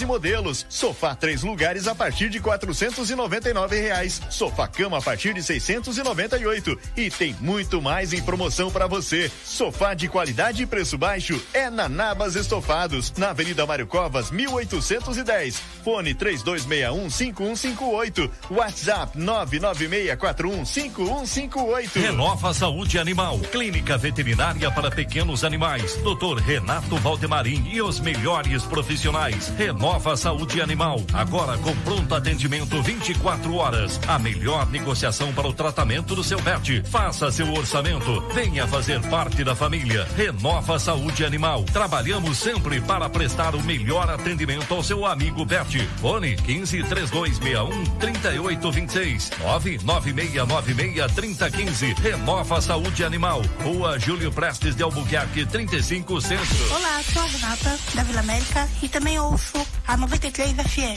e modelos. Sofá três lugares a partir de quatrocentos e noventa e nove reais. Sofá cama a partir de seiscentos e noventa e oito. E tem muito mais em promoção para você. Sofá de qualidade e preço baixo é na Nabas Estofados, na Avenida Mário Covas, 1810. Fone três dois meia um cinco um cinco oito. WhatsApp nove nove meia quatro um cinco um cinco oito. Renova Saúde Animal, clínica veterinária para pequenos animais. Doutor Renato Valdemarim e os melhores profissionais. Renova Saúde Animal, agora com pronto atendimento 24 horas. A melhor negociação para o tratamento do seu pet. Faça seu orçamento. Venha fazer parte da família. Renova Saúde Animal. Trabalhamos sempre para prestar o melhor atendimento ao seu amigo pet. Fone 15 3261 3826 99696 3015. Renova Saúde Animal. Rua Júlio Prestes de Albuquerque 35 Centro. Olá, sou a Renata da Vila América e também ouço a 93 FM.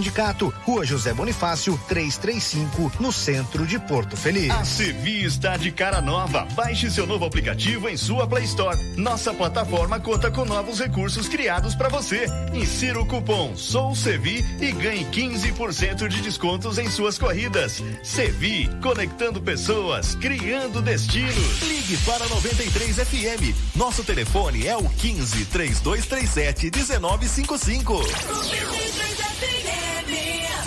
sindicato, Rua José Bonifácio, 335, no centro de Porto Feliz. A Sevi está de cara nova. Baixe seu novo aplicativo em sua Play Store. Nossa plataforma conta com novos recursos criados para você. Insira o cupom Sou Sevi e ganhe 15% de descontos em suas corridas. Sevi, conectando pessoas, criando destinos. Ligue para 93 FM. Nosso telefone é o 15 3237 1955.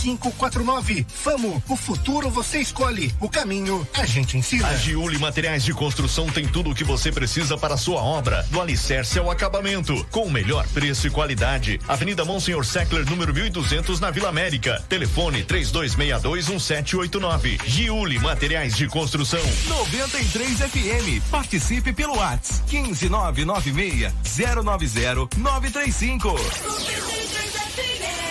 3549. Famo, o futuro você escolhe, o caminho a gente ensina. A Giuli Materiais de Construção tem tudo o que você precisa para a sua obra, do alicerce ao acabamento, com o melhor preço e qualidade. Avenida Monsenhor Seckler, número 1200, na Vila América. Telefone 32621789. Giuli Materiais de Construção. 93 FM. Participe pelo WhatsApp 15996 090 935.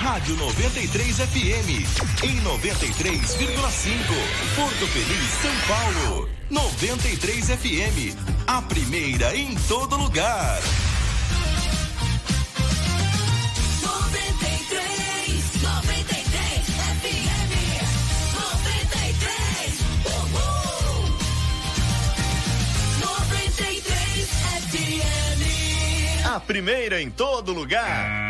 Rádio 93 FM. Em 93,5. Porto Feliz, São Paulo. 93 FM. A primeira em todo lugar. 93, 93 FM. 93, uhul. 93 FM. A primeira em todo lugar.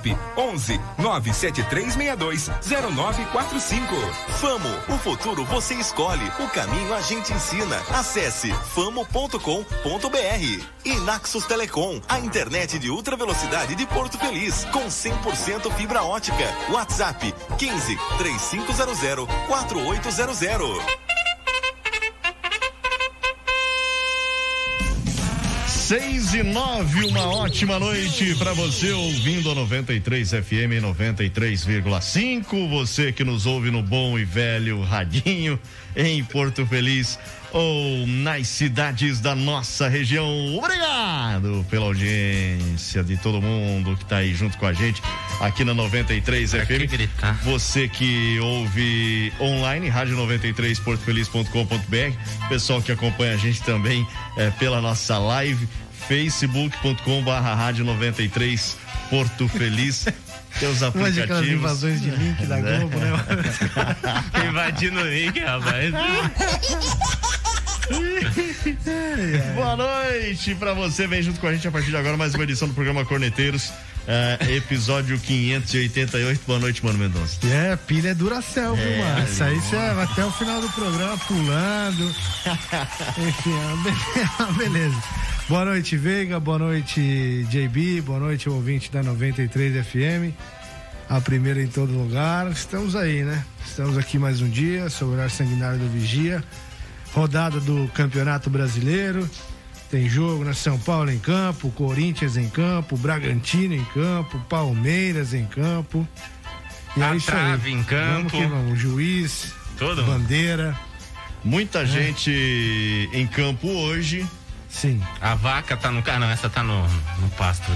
11 973620945. Famo, o futuro você escolhe, o caminho a gente ensina. Acesse famo.com.br. E Naxos Telecom, a internet de ultra velocidade de Porto Feliz, com 100% fibra ótica. WhatsApp 15 3500 4800. Seis e nove, uma ótima noite para você ouvindo a 93 FM 93,5. Você que nos ouve no bom e velho radinho em Porto Feliz ou nas cidades da nossa região. Obrigado pela audiência de todo mundo que tá aí junto com a gente aqui na 93 FM. Você que ouve online, rádio 93 portofeliz.com.br. Pessoal que acompanha a gente também é, pela nossa live, facebook.com barra rádio 93 Porto Feliz. Teus Imagina aquelas aplicativos. invasões de link da Né? Globo, né? Invadindo o link, rapaz. Boa noite pra você, vem junto com a gente a partir de agora mais uma edição do programa Corneteiros, é, episódio 588. Boa noite, Mano Mendonça. É, pilha é Duracell, viu, É, mano? Isso aí você vai até o final do programa pulando. Enfim, é uma é uma beleza. Boa noite, Veiga. Boa noite, JB. Boa noite, ouvinte da 93 FM. A primeira em todo lugar. Estamos aí, né? Estamos aqui mais um dia, sobre o sanguinário do Vigia. Rodada do Campeonato Brasileiro. Tem jogo na São Paulo em campo, Corinthians em campo, Bragantino em campo, Palmeiras em campo. E A é isso aí. trave em campo. Vamos que vamos. Juiz, Todo mundo. bandeira. Muita gente em campo hoje. Sim. A vaca tá no. Ah, não, essa tá no, no pasto.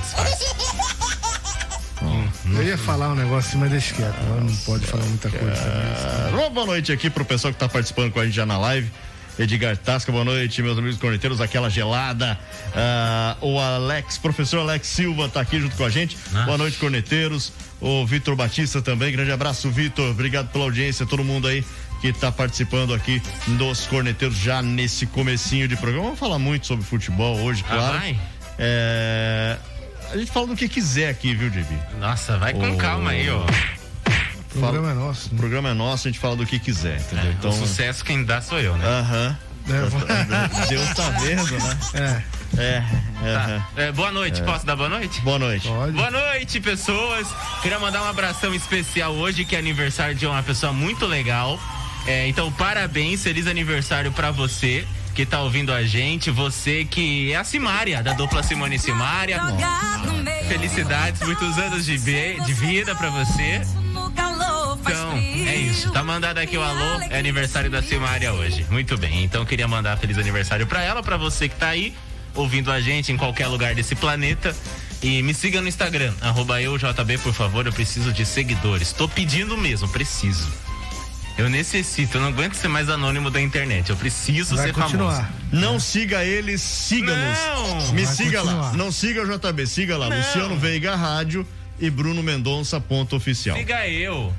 Eu ia falar um negócio, mas deixa quieto. Não pode falar muita coisa. Ah, uma boa noite aqui pro pessoal que tá participando com a gente já na live. Edgar Tasca, boa noite, meus amigos corneteiros, aquela gelada. Ah, o Alex, professor Alex Silva tá aqui junto com a gente. Boa noite, corneteiros. O Vitor Batista também, grande abraço, Vitor. Obrigado pela audiência, todo mundo aí que tá participando aqui dos corneteiros já nesse comecinho de programa. Vamos falar muito sobre futebol hoje, Ah, claro. vai? É, A gente fala do que quiser aqui, viu, JB? Nossa, vai com O- calma aí, ó. O programa é nosso. O programa é nosso, a gente fala do que quiser, entendeu? O sucesso quem dá sou eu, né? Aham. Deus tá vendo, né? É. É. Tá. É, boa noite, posso dar boa noite? Boa noite. Boa noite, pessoas. Queria mandar um abração especial hoje, que é aniversário de uma pessoa muito legal. É, então, parabéns, feliz aniversário pra você que tá ouvindo a gente. Você que é a Simária, da dupla Simone e Simária. Felicidades, muitos anos de, be- de vida pra você. Então, é isso. Tá mandado aqui o alô. É aniversário da Simária hoje. Muito bem. Então, queria mandar feliz aniversário pra ela, pra você que tá aí ouvindo a gente em qualquer lugar desse planeta. E me siga no Instagram, arroba eujb, por favor. Eu preciso de seguidores. Tô pedindo mesmo, preciso. Eu necessito, eu não aguento ser mais anônimo da internet. Eu preciso Vai ser continuar. famoso. Não siga eles, siga-nos. Não! Me Vai siga lá. continuar. Não siga o JB, siga lá. Não. Luciano Veiga Rádio e Bruno Mendonça, ponto oficial. Siga eu.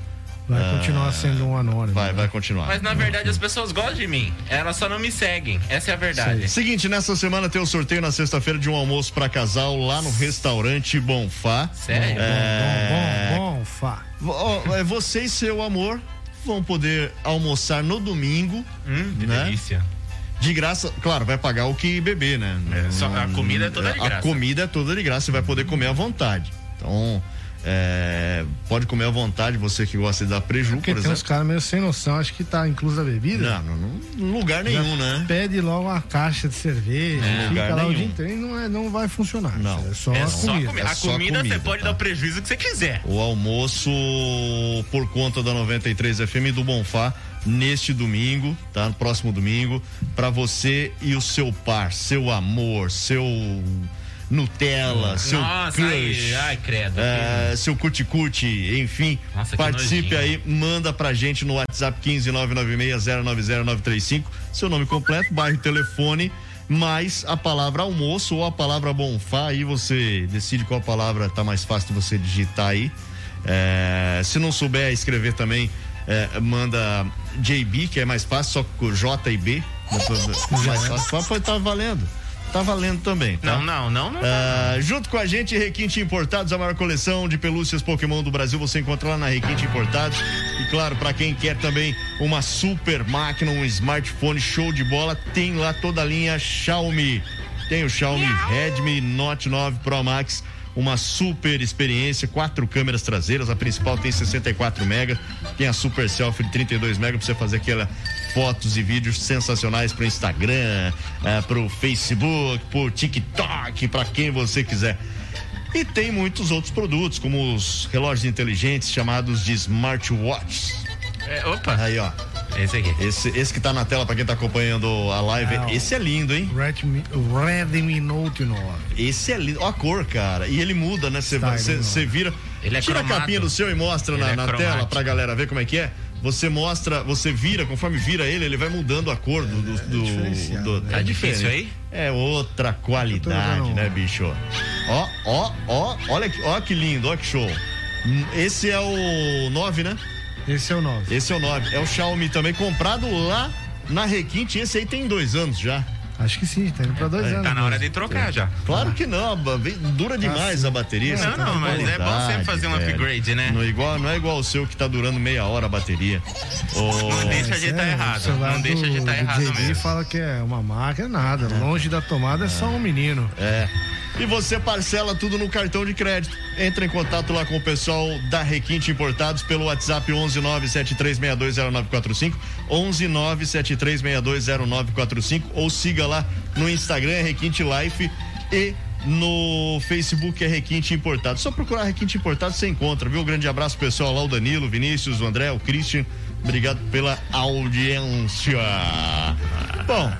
Vai Ah, continuar sendo um anônimo. Vai, vai continuar. Mas na verdade as pessoas gostam de mim. Elas só não me seguem. Essa é a verdade. Seguinte, nessa semana tem o sorteio na sexta-feira de um almoço pra casal lá no restaurante Bonfá. Sério? É... Bom, bom, Fá. Ó, é, Você e seu amor vão poder almoçar no domingo. Hum, que né? delícia. De graça, claro, vai pagar o que beber, né? só- a comida é toda de A graça. comida é toda de graça, você vai poder comer à vontade. Então, é, pode comer à vontade, você que gosta de dar preju, Porque por tem uns exemplo. caras meio sem noção, acho que tá inclusa a bebida. Não, não, não, em lugar nenhum, Já né? Pede logo uma caixa de cerveja, É. fica Lugar lá o nenhum. dia inteiro e não, é, não vai funcionar. Não. É só é a só comida. comida. É A só comida você pode tá? dar o prejuízo que você quiser. O almoço por conta da 93 FM do Bonfá neste domingo, tá? No próximo domingo, pra você e o seu par, seu amor, seu Nutella, seu Nossa, crush, ai, ai, credo. é, seu cuticute, enfim, Nossa, participe nojinho. aí, manda pra gente no WhatsApp 15996090935, seu nome completo, bairro telefone, mais a palavra almoço ou a palavra bonfá, aí você decide qual palavra tá mais fácil de você digitar aí. É, se não souber escrever também, é, manda JB, que é mais fácil, só com J e B. Mais fácil, pode estar valendo. Tá valendo também, tá? Não, não, não, não. Ah, junto com a gente, Requinte Importados, a maior coleção de pelúcias Pokémon do Brasil, você encontra lá na Requinte Importados. E claro, para quem quer também uma super máquina, um smartphone show de bola, tem lá toda a linha Xiaomi. Tem o Xiaomi Redmi Note 9 Pro Max, uma super experiência, quatro câmeras traseiras, a principal tem 64 mega, tem a super selfie de 32 mega para você fazer aquela fotos e vídeos sensacionais para o Instagram, para o Facebook, pro TikTok, para quem você quiser. E tem muitos outros produtos, como os relógios inteligentes chamados de smartwatches. É, opa. Aí, ó. Esse aqui. Esse, esse que tá na tela para quem tá acompanhando a live, Não. esse é lindo, hein? Redmi, Redmi Note 9. Esse é lindo. Ó a cor, cara. E ele muda, né? Você vira. Ele é Tira a capinha do seu e mostra Ele na, é na tela pra galera ver como é que é. Você mostra, você vira, conforme vira ele, ele vai mudando a cor do. do, do- diferenciado, do- né? Tá difícil diferente. É outra qualidade, né, bicho? Ó, ó, ó, olha que, ó que lindo, ó que show. Hum, Esse é o 9, né? Esse é o 9. Esse é o 9. É o Xiaomi também, comprado lá na Requinte. Esse aí tem dois anos já. Acho que sim, tá indo pra dois anos. Tá na hora de trocar já. Claro que não, a dura demais a bateria. Não, não, mas é bom qualidade, sempre fazer um upgrade, né? Não, é igual, não é igual o seu que tá durando meia hora a bateria. Ô, Não deixa estar é, o errado. Não deixa de do- estar do errado mesmo. fala que é uma máquina, nada. Longe da tomada é só um menino. É. E você parcela tudo no cartão de crédito. Entra em contato lá com o pessoal da Requinte Importados pelo WhatsApp 11973620945, 11973620945 ou siga lá no Instagram Requinte Life e no Facebook é Requinte Importados. Só procurar Requinte Importados você encontra, viu? Grande abraço pessoal lá, o Danilo, o Vinícius, o André, o Christian. Obrigado pela audiência. Bom,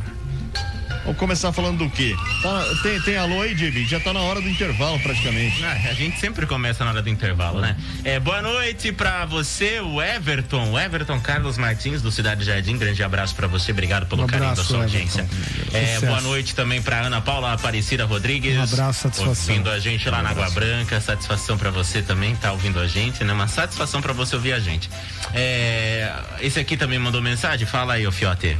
Vamos começar falando do quê? Tá- tem, tem alô aí, Diego? Já tá na hora do intervalo praticamente. Ah, a gente sempre começa na hora do intervalo, né? É, boa noite pra você, o Everton. O Everton Carlos Martins, do Cidade Jardim. Grande abraço pra você. Obrigado pelo Um carinho da abraço, sua Everton. audiência. É, boa noite também pra Ana Paula Aparecida Rodrigues. Um abraço, satisfação. Ouvindo a gente lá na Água Branca. Satisfação pra você também, tá ouvindo a gente, né? Uma satisfação pra você ouvir a gente. É, esse aqui também mandou mensagem? Fala aí, ô Fiote.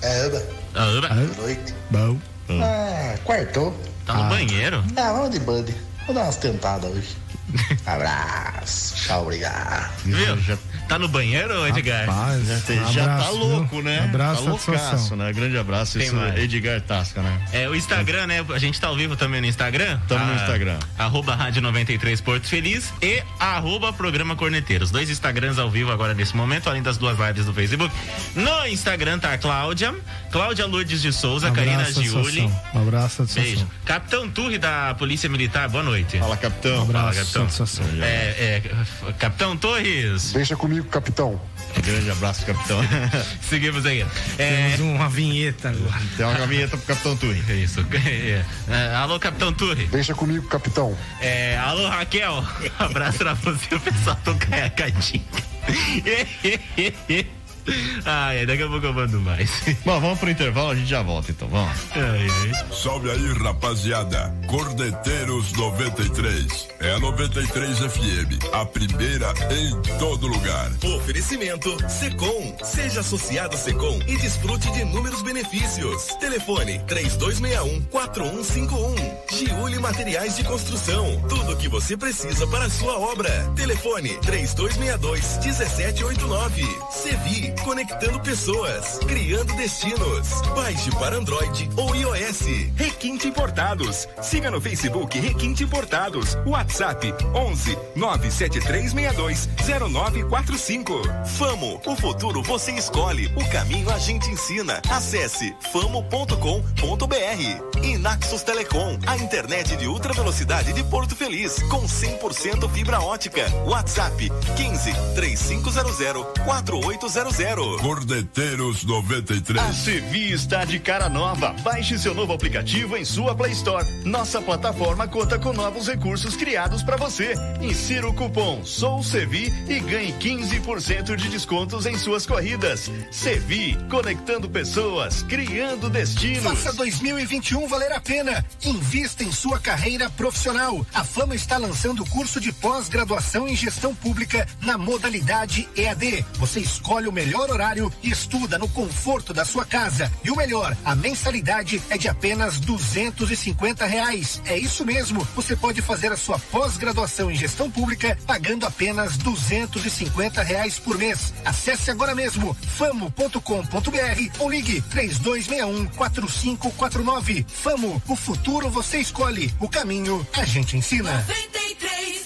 É, Uba. Ah, Uba, Boa noite. Bom. Ah, quartou. tá no banheiro? Ah, vamos de band. Vou dar umas tentadas hoje. Abraço. Tchau, obrigado. Viu? Tá no banheiro, Edgar? Rapaz, Já, um já tá abraço, louco, viu? né? Abraço, tá loucaço, né? Grande abraço, Tem mais. Edgar Tasca, né? É, o Instagram, né? A gente tá ao vivo também no Instagram. Tamo no Ah, Instagram. Arroba Rádio 93 Porto Feliz e arroba Programa Corneteiros. Dois Instagrams ao vivo agora nesse momento, além das duas lives do Facebook. No Instagram tá a Cláudia, Cláudia Lourdes de Souza, Karina Abraço, Giuli. satisfação. Um abraço. Beijo. Capitão Turri da Polícia Militar, boa noite. Fala, capitão. Fala, Abraço, capitão. Satisfação. É, é, Capitão Torres, Deixa comigo, capitão. Grande abraço, capitão. seguimos aí. É, Temos uma vinheta agora. Tem uma caminheta pro capitão Tui. é isso. É, é, alô, Capitão Turri. Deixa comigo, capitão. É, alô, Raquel. Abraço pra você, o pessoal do Caiacadinho. Ai, daqui a pouco eu mando mais. Bom, vamos pro intervalo, a gente já volta então, vamos. Ai, ai. Salve aí, rapaziada. Cordeteiros 93. É a 93 FM. A primeira em todo lugar. Oferecimento Secom. Seja associado Secom e desfrute de inúmeros benefícios. Telefone 3261-4151. Giuli Materiais de Construção. Tudo o que você precisa para a sua obra. Telefone 3262-1789. Sevi, conectando pessoas, criando destinos. Baixe para Android ou iOS. Requinte Importados. Siga no Facebook Requinte Importados. WhatsApp 11 97362 0945. Famo, o futuro você escolhe, o caminho a gente ensina. Acesse famo.com.br. E Naxos Telecom, a internet de ultra velocidade de Porto Feliz, com 100% fibra ótica. WhatsApp 15 3500 4800. Cordeteiros 93. A Sevi está de cara nova. Baixe seu novo aplicativo em sua Play Store. Nossa plataforma conta com novos recursos criados para você. Insira o cupom SOUSEVI e ganhe 15% de descontos em suas corridas. Sevi, conectando pessoas, criando destinos. Faça 2021 valer a pena. Invista em sua carreira profissional. A Fama está lançando o curso de pós-graduação em gestão pública na modalidade EAD. Você escolhe o melhor horário e estuda no conforto da sua casa. E o melhor, a mensalidade é de apenas duzentos e cinquenta reais. É isso mesmo, você pode fazer a sua pós-graduação em gestão pública pagando apenas duzentos e cinquenta reais por mês. Acesse agora mesmo famo.com.br ou ligue três dois um quatro cinco quatro nove. Famo, o futuro você escolhe, o caminho a gente ensina. 93 FM.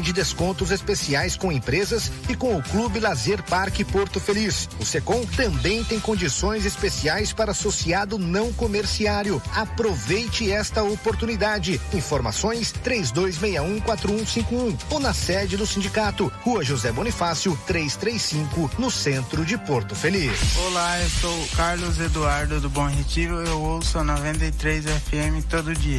de descontos especiais com empresas e com o Clube Lazer Parque Porto Feliz. O Secom também tem condições especiais para associado não comerciário. Aproveite esta oportunidade. Informações 32614151 ou na sede do sindicato, Rua José Bonifácio, 335, no centro de Porto Feliz. Olá, eu sou Carlos Eduardo do Bom Retiro. Eu ouço a 93 FM todo dia.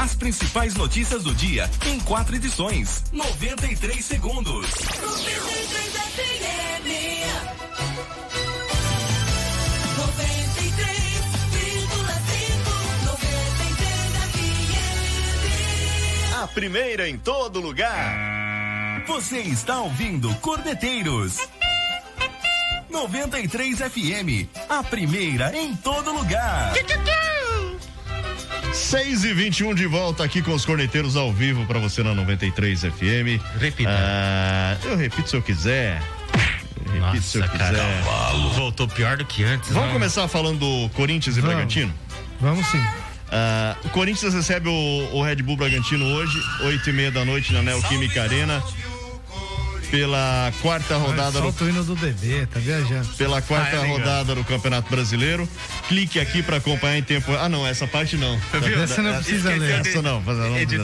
As principais notícias do dia em quatro edições. 93 segundos. 93 FM. 93,5. A primeira em todo lugar. Você está ouvindo Cordeteiros. 93 FM, a primeira em todo lugar. 6 e 21 de volta aqui com os corneteiros ao vivo para você na 93 FM. Repita. Ah, eu repito se eu quiser. Repito se eu quiser. Voltou pior do que antes. Vamos né? começar falando do Corinthians e Vamos. Bragantino? Vamos sim. Ah, o Corinthians recebe o, o Red Bull Bragantino hoje, 8 e meia da noite na Neoquímica Arena. Pela quarta rodada do Solta o hino do bebê, tá viajando. pela quarta Ah, é rodada do Campeonato Brasileiro. Clique aqui para acompanhar em tempo. Ah, não, essa parte não. Viu? Essa não precisa ler. de- Essa não,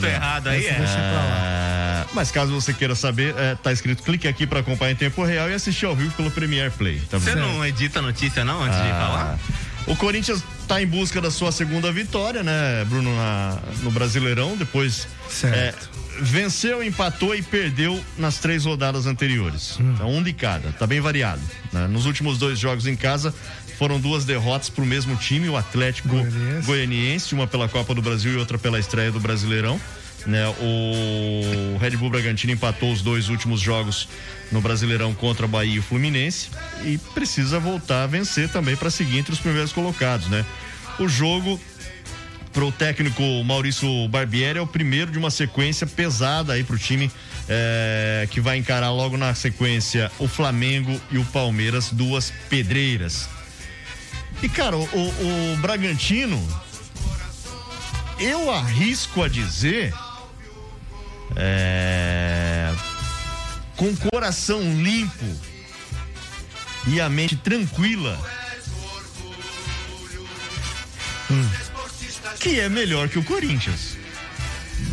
ler. errado aí, é? Ah, mas caso você queira saber, é, tá escrito clique aqui para acompanhar em tempo real e assistir ao vivo pelo Premiere Play. Tá Você não edita notícia não antes de Ah, falar? O Corinthians está em busca da sua segunda vitória, né, Bruno, na- no Brasileirão. Depois Certo. é, venceu, empatou e perdeu nas três rodadas anteriores. Hum. Então, um de cada. Tá bem variado. né? Nos últimos dois jogos em casa foram duas derrotas para o mesmo time, o Atlético Goianiense. Goianiense, uma pela Copa do Brasil e outra pela estreia do Brasileirão. Né, o Red Bull Bragantino empatou os dois últimos jogos no Brasileirão contra a Bahia e o Fluminense e precisa voltar a vencer também para seguir entre os primeiros colocados, né? O jogo para o técnico Maurício Barbieri é o primeiro de uma sequência pesada aí para o time eh, que vai encarar logo na sequência o Flamengo e o Palmeiras, duas pedreiras. E cara, o- o Bragantino, eu arrisco a dizer, é, com o coração limpo e a mente tranquila, hum, que é melhor que o Corinthians,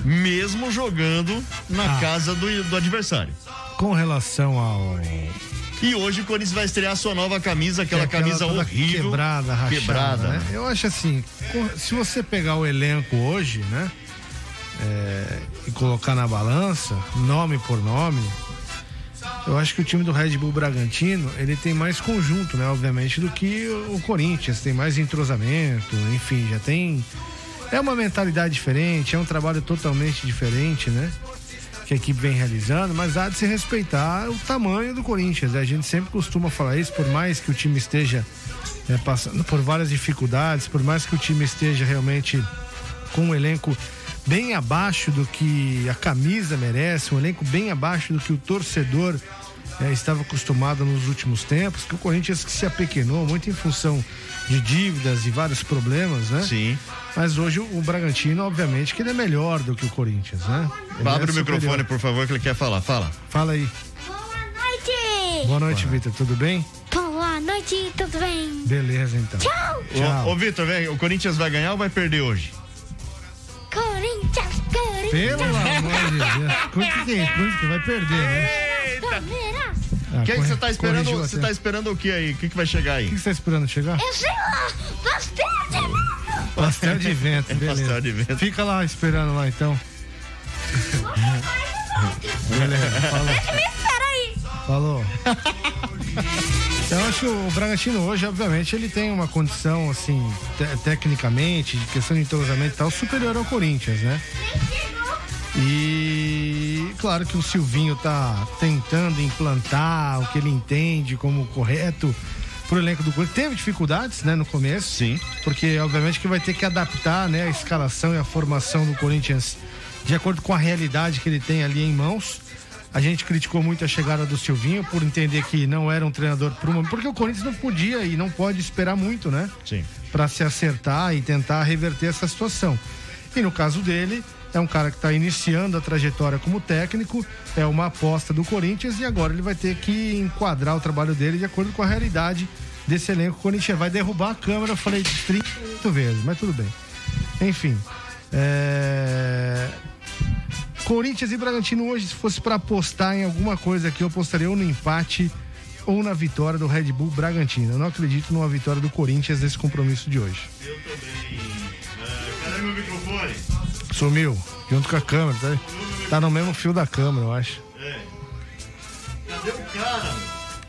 mesmo jogando na Ah. casa do, do adversário. Com relação ao. E hoje o Corinthians vai estrear sua nova camisa, aquela, aquela camisa horrível. Quebrada, rachada. Quebrada, né? né? Eu acho assim, se você pegar o elenco hoje, né? É, e colocar na balança, nome por nome, eu acho que o time do Red Bull Bragantino, ele tem mais conjunto, né? Obviamente, do que o Corinthians, tem mais entrosamento, enfim, já tem. É uma mentalidade diferente, é um trabalho totalmente diferente, né? que a equipe vem realizando, mas há de se respeitar o tamanho do Corinthians. né? A gente sempre costuma falar isso, por mais que o time esteja né, passando por várias dificuldades, por mais que o time esteja realmente com um elenco bem abaixo do que a camisa merece, um elenco bem abaixo do que o torcedor é, estava acostumado nos últimos tempos, que o Corinthians que se apequenou muito em função de dívidas e vários problemas, né? Sim. Mas hoje o Bragantino, obviamente, que ele é melhor do que o Corinthians, né? Ele Abre é o microfone, por favor, que ele quer falar. Fala. Fala aí. noite! Boa noite, Vitor. Tudo bem? Boa noite, tudo bem? Beleza, então. Tchau! Tchau. Ô, ô Vitor, vem, o Corinthians vai ganhar ou vai perder hoje? Pelo amor de Deus. Quanto que é que vai perder, né? Ah, Quem é que você tá esperando? corrigiu Você até. tá esperando o que aí? O que, que vai chegar aí? O que você tá esperando chegar? Eu sei lá! Pastel de novo! Pastel de vento, beleza. Pastel de vento. Fica lá esperando lá então. beleza, falou. Me espera aí! Falou. Então, eu acho que o Bragantino hoje, obviamente, ele tem uma condição, assim, te- tecnicamente, de questão de entrosamento e tal, superior ao Corinthians, né? E claro que o Silvinho tá tentando implantar o que ele entende como correto pro elenco do Corinthians. Teve dificuldades, né, no começo. Sim. Porque, obviamente, que vai ter que adaptar, né, a escalação e a formação do Corinthians de acordo com a realidade que ele tem ali em mãos. A gente criticou muito a chegada do Silvinho por entender que não era um treinador pro momento, porque o Corinthians não podia e não pode esperar muito, né? Sim. Para se acertar e tentar reverter essa situação. E no caso dele, é um cara que está iniciando a trajetória como técnico, é uma aposta do Corinthians e agora ele vai ter que enquadrar o trabalho dele de acordo com a realidade desse elenco. O Corinthians vai derrubar a câmera, eu falei 38 vezes, mas tudo bem. Enfim. é, Corinthians e Bragantino hoje, se fosse para apostar em alguma coisa aqui, eu apostaria ou no empate ou na vitória do Red Bull Bragantino. Eu não acredito numa vitória do Corinthians nesse compromisso de hoje. Eu também. Cadê meu microfone? Sumiu, junto com a câmera, tá? Tá no mesmo fio da câmera, eu acho. É. Cadê o cara?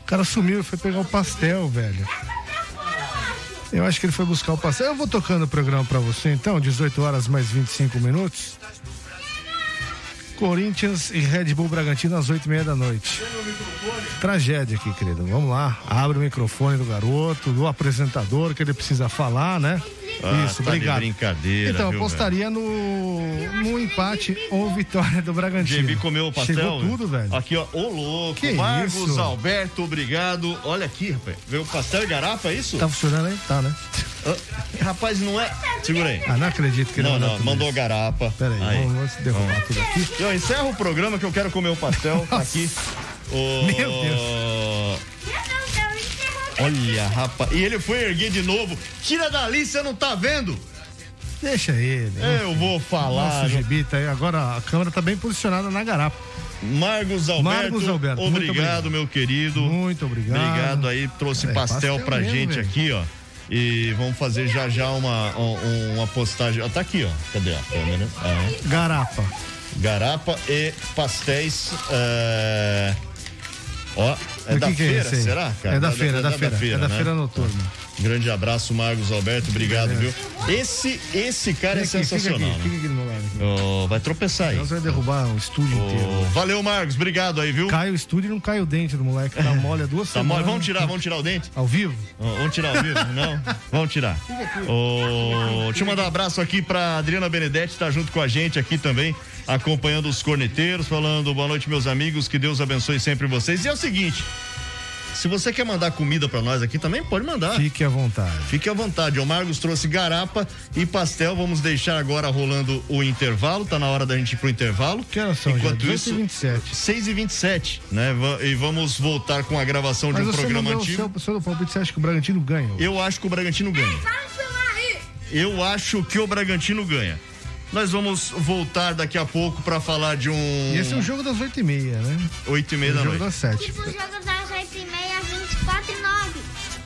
O cara sumiu, foi pegar o pastel, velho. Eu acho que ele foi buscar o pastel. Eu vou tocando o programa pra você, então, 18 horas mais 25 minutos. Corinthians e Red Bull Bragantino às 8 e meia da noite. Tragédia aqui, querido. Vamos lá. Abre o microfone do garoto, do apresentador, que ele precisa falar, né? Ah, Isso, tá obrigado. brincadeira, Então, eu viu, apostaria no, no empate ou vitória do Bragantino. JB comeu o pastel? Chegou tudo, velho. Aqui, ó. Ô, louco. Que Marcos isso? Alberto, obrigado. Olha aqui, rapaz. Veio o pastel e garapa, é isso? Tá funcionando aí? Tá, né? Ah, rapaz, não é. Segura aí. Ah, não acredito que ele Não, mandou não, mandou isso. garapa. Pera aí, vamos, vamos derrubar tudo aqui. Eu encerro o programa que eu quero comer o pastel. Tá aqui. Ô, Meu Deus. Olha, rapaz. E ele foi erguer de novo. Tira dali, você não tá vendo? Deixa ele. Eu vou falar. Nossa, gibi aí. Agora a câmera tá bem posicionada na garapa. Marcos Alberto, Marcos Alberto, obrigado, obrigado. meu querido. Muito obrigado. Obrigado aí, trouxe É, pastel, pra mesmo, gente velho. aqui, ó. E vamos fazer já já uma, um- uma postagem. Ó, tá aqui, ó. Cadê a câmera? É. Garapa. Garapa e pastéis. é, Ó, é da feira, será? É da feira, é da feira. É da né? feira noturna. Grande abraço, Marcos Alberto. Obrigado, viu? Esse, esse cara é aqui, sensacional. Fica aqui, fica aqui do meu lado. Ó, vai tropeçar aí. Você vai derrubar o estúdio Ó, inteiro. valeu, Marcos. Obrigado aí, viu? Cai o estúdio e não cai o dente do moleque. Tá mole há duas Tá semanas. mole. Vamos tirar, vamos tirar o dente? Ao vivo? Ó, Vamos tirar ao vivo? Não? Vamos tirar. Ô, deixa eu mandar um abraço aqui pra Adriana Benedetti, tá junto com a gente aqui também, acompanhando os corneteiros, falando boa noite, meus amigos, que Deus abençoe sempre vocês. E é o seguinte. Se você quer mandar comida pra nós aqui, também pode mandar. Fique à vontade. Fique à vontade. O Marcos trouxe garapa e pastel. Vamos deixar agora rolando o intervalo. Tá na hora da gente ir pro intervalo. Que horas são Enquanto já? isso, 27. 6 e 27 né? E vamos voltar com a gravação Mas de um você programa não antigo. o seu, seu palpite, você acha que o Bragantino ganha? Eu acho que o Bragantino ganha. Eu acho que o Bragantino ganha. Nós vamos voltar daqui a pouco para falar de um. E esse é o jogo das 8h30, né? 8 e meia o da jogo noite. das 7. Tipo, o jogo das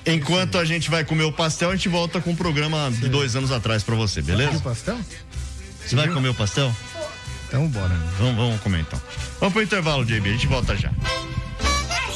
Enquanto a gente vai comer o pastel, a gente volta com um programa de dois anos atrás para você, beleza? o pastel? Você vai comer o pastel? Então bora. Vamos, vamos comer então. Vamos pro intervalo, JB, a gente volta já.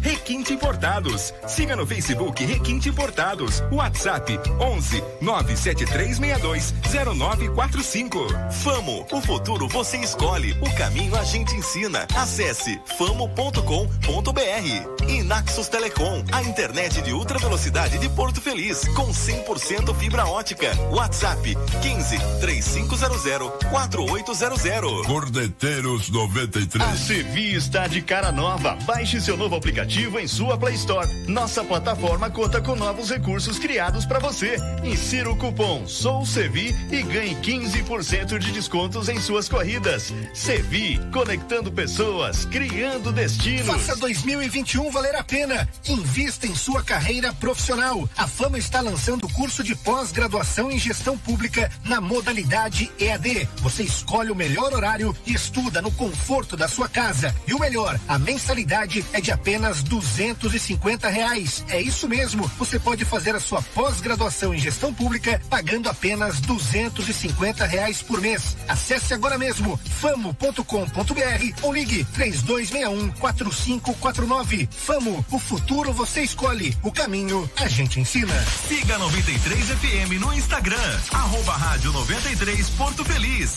Requinte Importados. Siga no Facebook Requinte Importados. WhatsApp 11 97362 0945. Famo, o futuro você escolhe, o caminho a gente ensina. Acesse famo.com.br. E Naxos Telecom, a internet de ultra velocidade de Porto Feliz, com 100% fibra ótica. WhatsApp 15 3500 4800. Cordeteiros 93. A Sevi está de cara nova. Baixe seu novo aplicativo em sua Play Store. Nossa plataforma conta com novos recursos criados para você. Insira o cupom Sou Sevi e ganhe 15% de descontos em suas corridas. Sevi, conectando pessoas, criando destinos. Faça 2021 valer a pena. Invista em sua carreira profissional. A Fama está lançando o curso de pós-graduação em gestão pública na modalidade EAD. Você escolhe o melhor horário e estuda no conforto da sua casa. E o melhor, a mensalidade é de apenas duzentos e cinquenta reais. É isso mesmo. Você pode fazer a sua pós-graduação em gestão pública pagando apenas duzentos e cinquenta reais por mês. Acesse agora mesmo famo.com.br ou ligue três dois um quatro cinco quatro nove. Famo, o futuro você escolhe. O caminho a gente ensina. Siga 93 FM no Instagram, arroba rádio 93 Porto Feliz.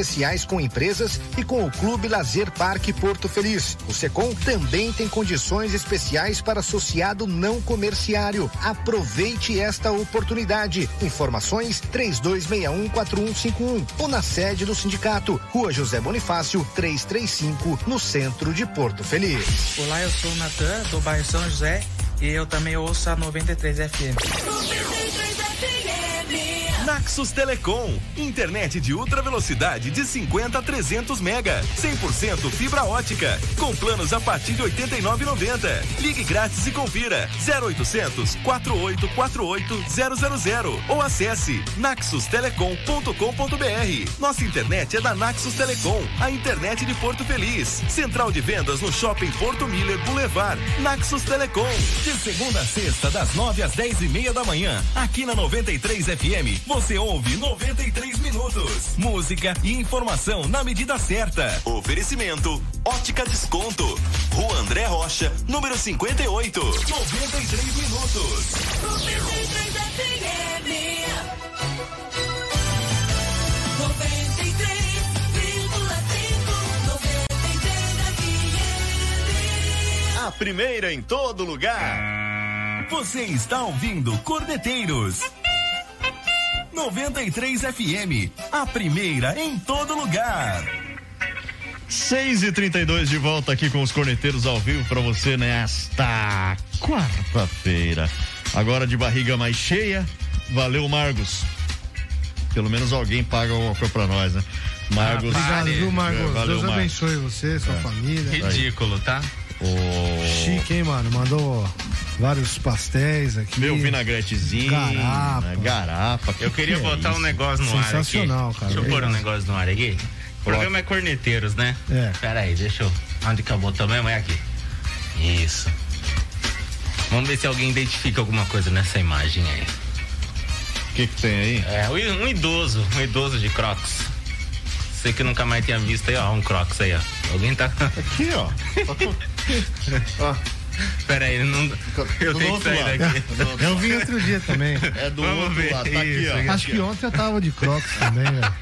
com empresas e com o Clube Lazer Parque Porto Feliz. O Secom também tem condições especiais para associado não comerciário. Aproveite esta oportunidade. Informações 32614151 ou na sede do sindicato, Rua José Bonifácio, 335, no centro de Porto Feliz. Olá, eu sou o Natan, do bairro São José, e eu também ouço a 93 FM. Naxos Telecom, internet de ultra velocidade de 50 a 300 mega, 100% fibra ótica, com planos a partir de 89,90. Ligue grátis e confira 0800 4848 000 ou acesse naxostelecom.com.br. Nossa internet é da Naxos Telecom, a internet de Porto Feliz. Central de vendas no Shopping Porto Miller Boulevard. Naxos Telecom. De segunda a sexta, das 9 às 10 e meia da manhã, aqui na 93 FM, você ouve 93 minutos. Música e informação na medida certa. Oferecimento Ótica Desconto. Rua André Rocha, número 58. 93 minutos. 93 A primeira em todo lugar. Você está ouvindo Cordeteiros. 93 FM, a primeira em todo lugar. 6 e 32 de volta aqui com os corneteiros ao vivo para você nesta quarta-feira. Agora de barriga mais cheia. Valeu, Margos. Pelo menos alguém paga alguma coisa pra nós, né? Margos. Obrigado, viu, Marcos? É, valeu, Deus Margos. abençoe você, sua É. família. Ridículo, tá? O... Chique, hein, mano? Mandou vários pastéis aqui. Meu vinagretezinho. Garapa. né? Garapa. Eu queria que é botar um isso? negócio no ar aqui. Sensacional, cara. Deixa eu pôr um negócio no ar aqui. O programa é Corneteiros, né? É. Pera aí, deixa eu... Onde que eu botou mesmo? É aqui. Isso. Vamos ver se alguém identifica alguma coisa nessa imagem aí. O que que tem aí? É, um idoso, um idoso de crocs. Você que nunca mais tinha visto aí, ó, um crocs aí, ó. Alguém tá... Aqui, ó. Ó. Pera aí, não... eu do tenho que outro sair lado. daqui. Eu vim outro dia também. É do Vamos outro ver lado. Tá aqui, isso, ó. Acho que ontem eu tava de crocs também, velho.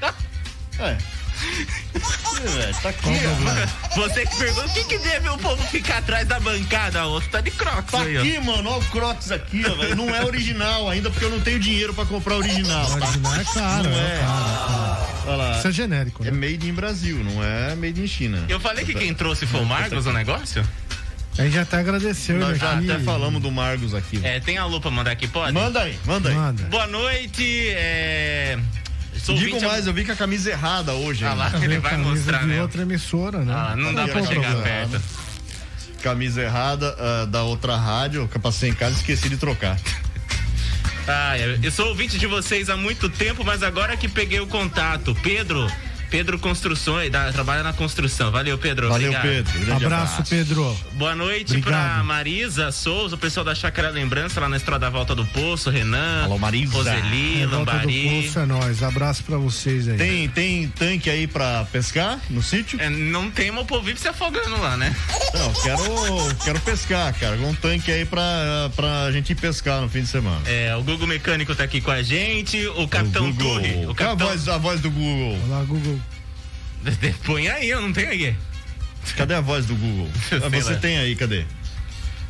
É. Velho, tá aqui, Qual o ó. Você que pergunta, o que que deve o povo ficar atrás da bancada? O outro tá de crocs Tá aí, ó. aqui, mano, ó o Crocs aqui, ó, velho. Não é original ainda, porque eu não tenho dinheiro pra comprar original, O tá? original é caro, Não é, é. caro. Olha lá. Isso é genérico, É né? made in Brasil, não é made in China. Eu falei que quem trouxe foi o Marcos o negócio? A gente já até agradeceu Nós já aqui. até falamos do Margos aqui. É, tem a lupa mandar aqui, pode? Manda aí, manda aí. Manda. Boa noite, é... Sou Digo mais, eu vi com a camisa errada hoje. Ah hein? lá, Tá ele vai camisa mostrar, de né? outra emissora, né? Ah, não dá tem pra chegar problema. perto. Camisa errada ah, da outra rádio, que eu passei em casa e esqueci de trocar. Ah, eu sou ouvinte de vocês há muito tempo, mas agora que peguei o contato. Pedro, Pedro Construções, da, trabalha na construção. Valeu, Pedro. Valeu, obrigado. Pedro. Grande Abraço, Pedro. Boa noite Obrigado. pra Marisa Souza, o pessoal da Chácara Lembrança, lá na Estrada da Volta do Poço, Renan. Alô, Marisa. Roseli, É, volta do Lambari. poço é nóis. Abraço pra vocês aí. Tem, tem tanque aí pra pescar no sítio? É, não tem uma por vive se afogando lá, né? Não, quero, quero pescar, cara. Um tanque aí pra, pra gente ir pescar no fim de semana. É, o Google Mecânico tá aqui com a gente, o Capitão Google. Torre. O Qual é a Capitão... voz, a voz do Google? Olá, Google. Põe aí, eu não tenho aqui. Cadê a voz do Google? Ah, Você lá. tem aí, cadê?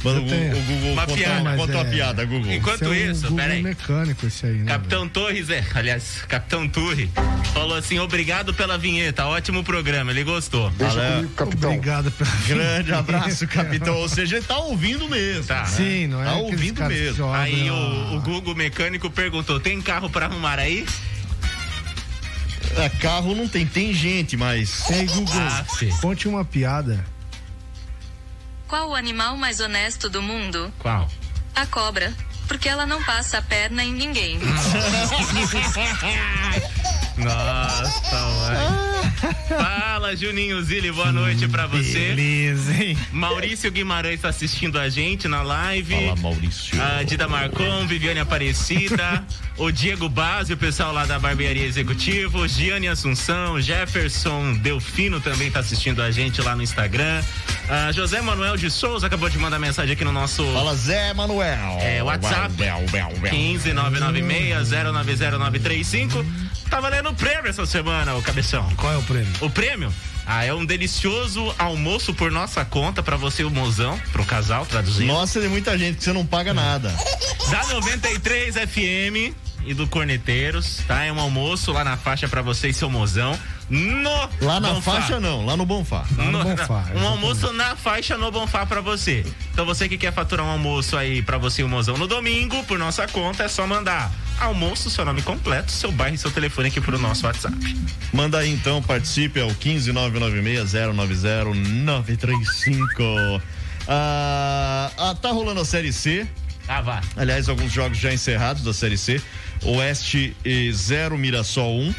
Manda o, o Google Uma piada. Conta é- uma piada, Google. Enquanto Esse é o isso, Google peraí. mecânico esse aí, né? Capitão Torres, é, aliás, Capitão Turri, falou assim: obrigado pela vinheta, ótimo programa, ele gostou. Valeu. Obrigado pela Grande abraço, capitão. Ou seja, ele tá ouvindo mesmo. Tá. né? Sim, não é Tá ouvindo mesmo. jogam, Aí o, o Google mecânico perguntou: tem carro pra arrumar aí? É, carro não tem, tem gente, mas. Ei, Google, Ah, conte uma piada. Qual o animal mais honesto do mundo? Qual? A cobra. Porque ela não passa a perna em ninguém. Nossa, mãe. Fala, Juninho Zilli, boa noite pra você. Beleza, hein? Maurício Guimarães tá assistindo a gente na live. Fala, Maurício. A Dida Marcon, Viviane Aparecida, o Diego Base, o pessoal lá da Barbearia Executivo, Giane Assunção, Jefferson Delfino também tá assistindo a gente lá no Instagram. Ah, José Manuel de Souza acabou de mandar mensagem aqui no nosso Fala, Zé Manuel. É, WhatsApp. Bel, bel, bel. 15996-090935. Tá valendo o prêmio essa semana, o Cabeção. Qual é o prêmio? O prêmio? Ah, é um delicioso almoço por nossa conta pra você e o mozão, pro casal, traduzindo. Nossa, tem muita gente que você não paga nada. Da 93 FM e do Corneteiros, tá? É um almoço lá na faixa pra você e seu mozão. No Lá na Bonfá. faixa não, lá no Bonfá. Lá no No- Bonfá, um almoço na faixa no Bonfá pra você. Então você que quer faturar um almoço aí pra você e o mozão no domingo, por nossa conta, é só mandar almoço, seu nome completo, seu bairro e seu telefone aqui pro nosso WhatsApp. Manda aí então, participe ao 15996-090-935. Ah, ah, tá rolando a Série C. Ah, vá. Aliás, alguns jogos já encerrados da Série C. Oeste 0, Mirassol 1. Um.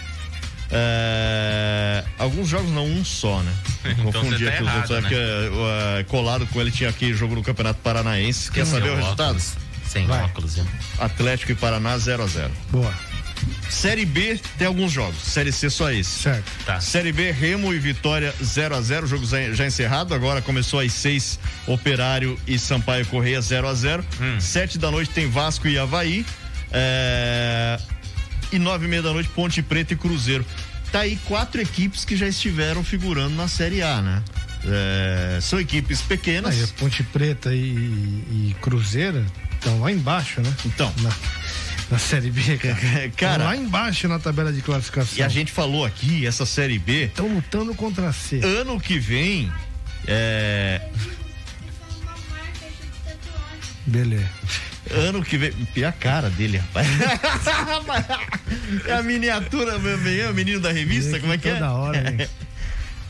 É, alguns jogos não, um só, né? Então Confundi você tá aqui os errado, outros. É né? que, é, colado com ele tinha aqui jogo no Campeonato Paranaense. Quer saber o resultado? óculos. Sem Vai. óculos. hein? Atlético e Paraná 0 a 0 Boa. Série B tem alguns jogos. Série C só esse. Certo. Tá. Série B, Remo e Vitória 0 a 0 jogo já encerrado. Agora começou às 6, Operário e Sampaio Correia 0 a 0 Hum. Sete da noite tem Vasco e Havaí. É, E nove e meia da noite, Ponte Preta e Cruzeiro. Tá aí quatro equipes que já estiveram figurando na Série A, né? É, São equipes pequenas. Aí, Ponte Preta e, e Cruzeiro estão lá embaixo, né? Então. Na, na Série B, cara. Cara, lá embaixo na tabela de classificação. E a gente falou aqui, essa Série B. Estão lutando contra a C. Ano que vem. É, Beleza. Ano que vem. E a cara dele, rapaz. é a miniatura, meu bem, é o menino da revista, como é que é? Toda hora, né?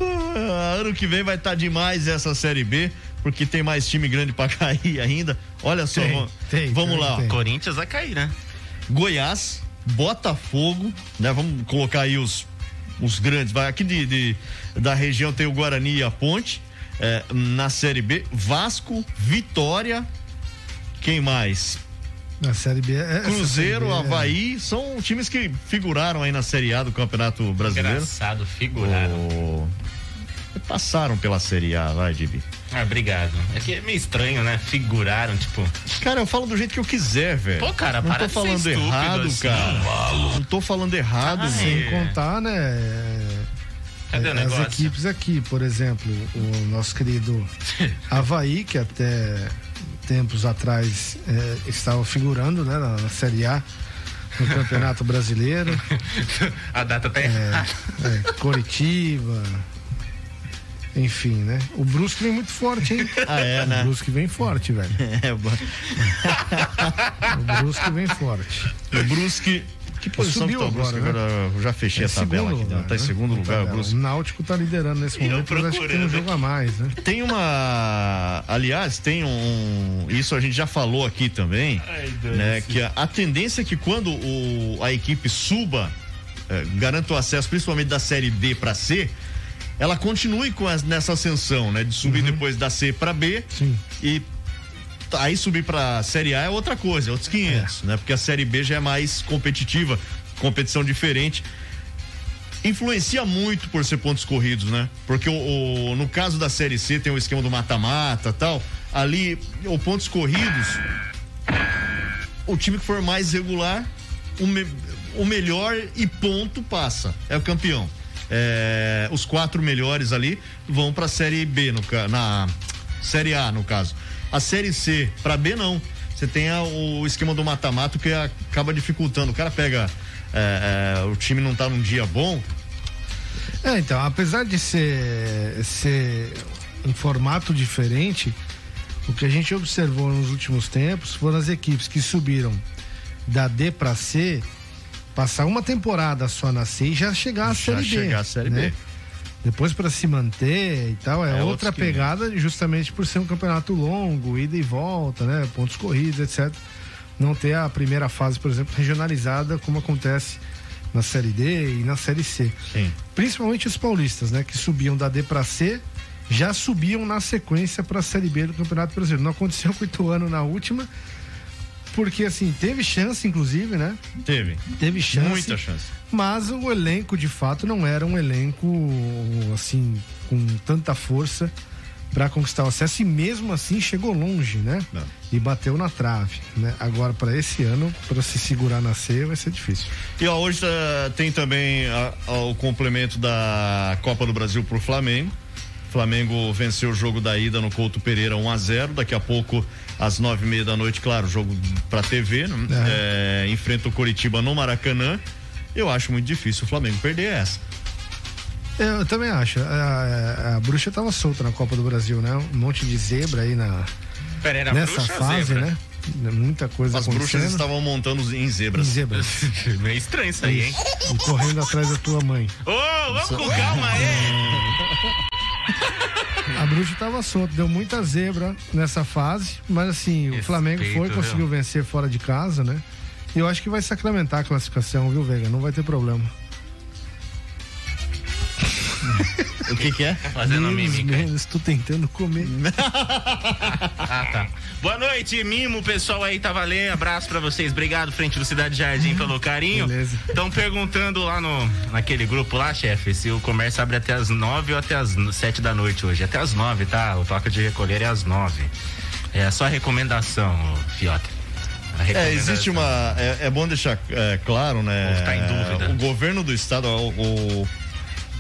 Ah, ano que vem vai estar demais essa Série B, porque tem mais time grande pra cair ainda. Olha só, Tem, vamos, tem, vamos tem, lá. tem. Corinthians vai cair, né? Goiás, Botafogo, né? Vamos colocar aí os, os grandes. Vai aqui de, de- da região tem o Guarani e a Ponte. é, na Série B, Vasco, Vitória. Quem mais? Na Série B. é- Cruzeiro, Série B é- Havaí, são times que figuraram aí na Série A do Campeonato Brasileiro. Engraçado, figuraram. O- Passaram pela Série A, vai, Dibi. Ah, obrigado. É que é meio estranho, né? Figuraram, tipo. Cara, eu falo do jeito que eu quiser, velho. Pô, cara, não para tô de ser falando errado, assim. cara. Não tô falando errado, sim. Sem contar, né? é, Cadê o as negócio? equipes aqui, por exemplo, o nosso querido Havaí, que até tempos atrás é, estava figurando né, na, na Série A no Campeonato Brasileiro. A data tá errada. É, Coritiba. Enfim, né? O Brusque vem muito forte, hein? Ah, é, né? O Brusque vem forte, velho. É, bom. O Brusque vem forte. O Brusque. Que posição Subiu que tá o Brusque agora, né? Eu já fechei É a tabela aqui. lugar, né? Tá em né? segundo Na lugar o. Brusque. O Náutico tá liderando nesse momento, mas acho que tem um jogo a mais, né? Tem uma. Aliás, tem um. Isso a gente já falou aqui também. né, que a, a tendência é que quando o, a equipe suba, eh, garanta o acesso, principalmente da série D para C, ela continue com as- nessa ascensão, né? De subir depois da C para B. Sim. E aí subir para série A é outra coisa, é outros 500, né? Porque a série B já é mais competitiva, competição diferente influencia muito por ser pontos corridos, né? Porque o, o- no caso da Série C tem o esquema do mata-mata tal. Ali, o pontos corridos, o time que for mais regular, o, me- o melhor e ponto passa. É o campeão. É, os quatro melhores ali vão pra Série B, no, na Série A, no caso. A Série C, pra B, não. Você tem a- o esquema do mata-mata que acaba dificultando. O cara pega. é, é, o time não tá num dia bom, É, então, apesar de ser, ser um formato diferente, o que a gente observou nos últimos tempos foram as equipes que subiram da D para C, passar uma temporada só na C e já chegar à Já Série B. chegar à Série né? B. Depois para se manter e tal, é, É outra outros 500. pegada, justamente por ser um campeonato longo, ida e volta, né? Pontos corridos, etc. Não ter a primeira fase, por exemplo, regionalizada, como acontece na Série D e na Série C. Sim. Principalmente os paulistas, né? Que subiam da D para C, já subiam na sequência para a Série B do Campeonato Brasileiro. Não aconteceu com o Ituano na última, porque assim, teve chance, inclusive, né? Teve. Teve chance. Muita chance. Mas o elenco, de fato, não era um elenco, assim, com tanta força para conquistar o acesso e mesmo assim chegou longe, né? E bateu na trave, né? Agora, para esse ano, para se segurar na C, vai ser difícil. E ó, hoje tá- tem também a- a- o complemento da Copa do Brasil pro Flamengo. Flamengo venceu o jogo da ida no Couto Pereira 1 a 0 Daqui a pouco, às nove e meia da noite, claro, jogo pra TV, né? É, enfrenta o Coritiba no Maracanã. Eu acho muito difícil o Flamengo perder essa. Eu também acho. A, a- a bruxa tava solta na Copa do Brasil, né? Um monte de zebra aí na, Pera, era nessa bruxa fase, zebra? né? Muita coisa As bruxas estavam montando em zebras. Em zebras. Meio estranho isso aí, hein? E correndo atrás da tua mãe. Ô, vamos com calma aí. A bruxa tava solta, deu muita zebra nessa fase, mas assim, o Flamengo foi, viu? conseguiu vencer fora de casa, né? E eu acho que vai sacramentar a classificação, viu, Veiga? Não vai ter problema. O que que é? Fazendo a Menos, mímica. menos, tô tentando comer. Ah, tá. Boa noite, Mimo, pessoal aí, tá valendo. Abraço pra vocês. Obrigado, Frente do Cidade Jardim, pelo carinho. Beleza. Estão perguntando lá no, naquele grupo lá, chefe, se o comércio abre até as nove ou até as sete da noite hoje. Até as nove, tá? O toque de recolher é às nove. É só recomendação, Fiota. A É, existe uma. É, é bom deixar é, claro, né? Tá em dúvida. O governo do estado, o, o,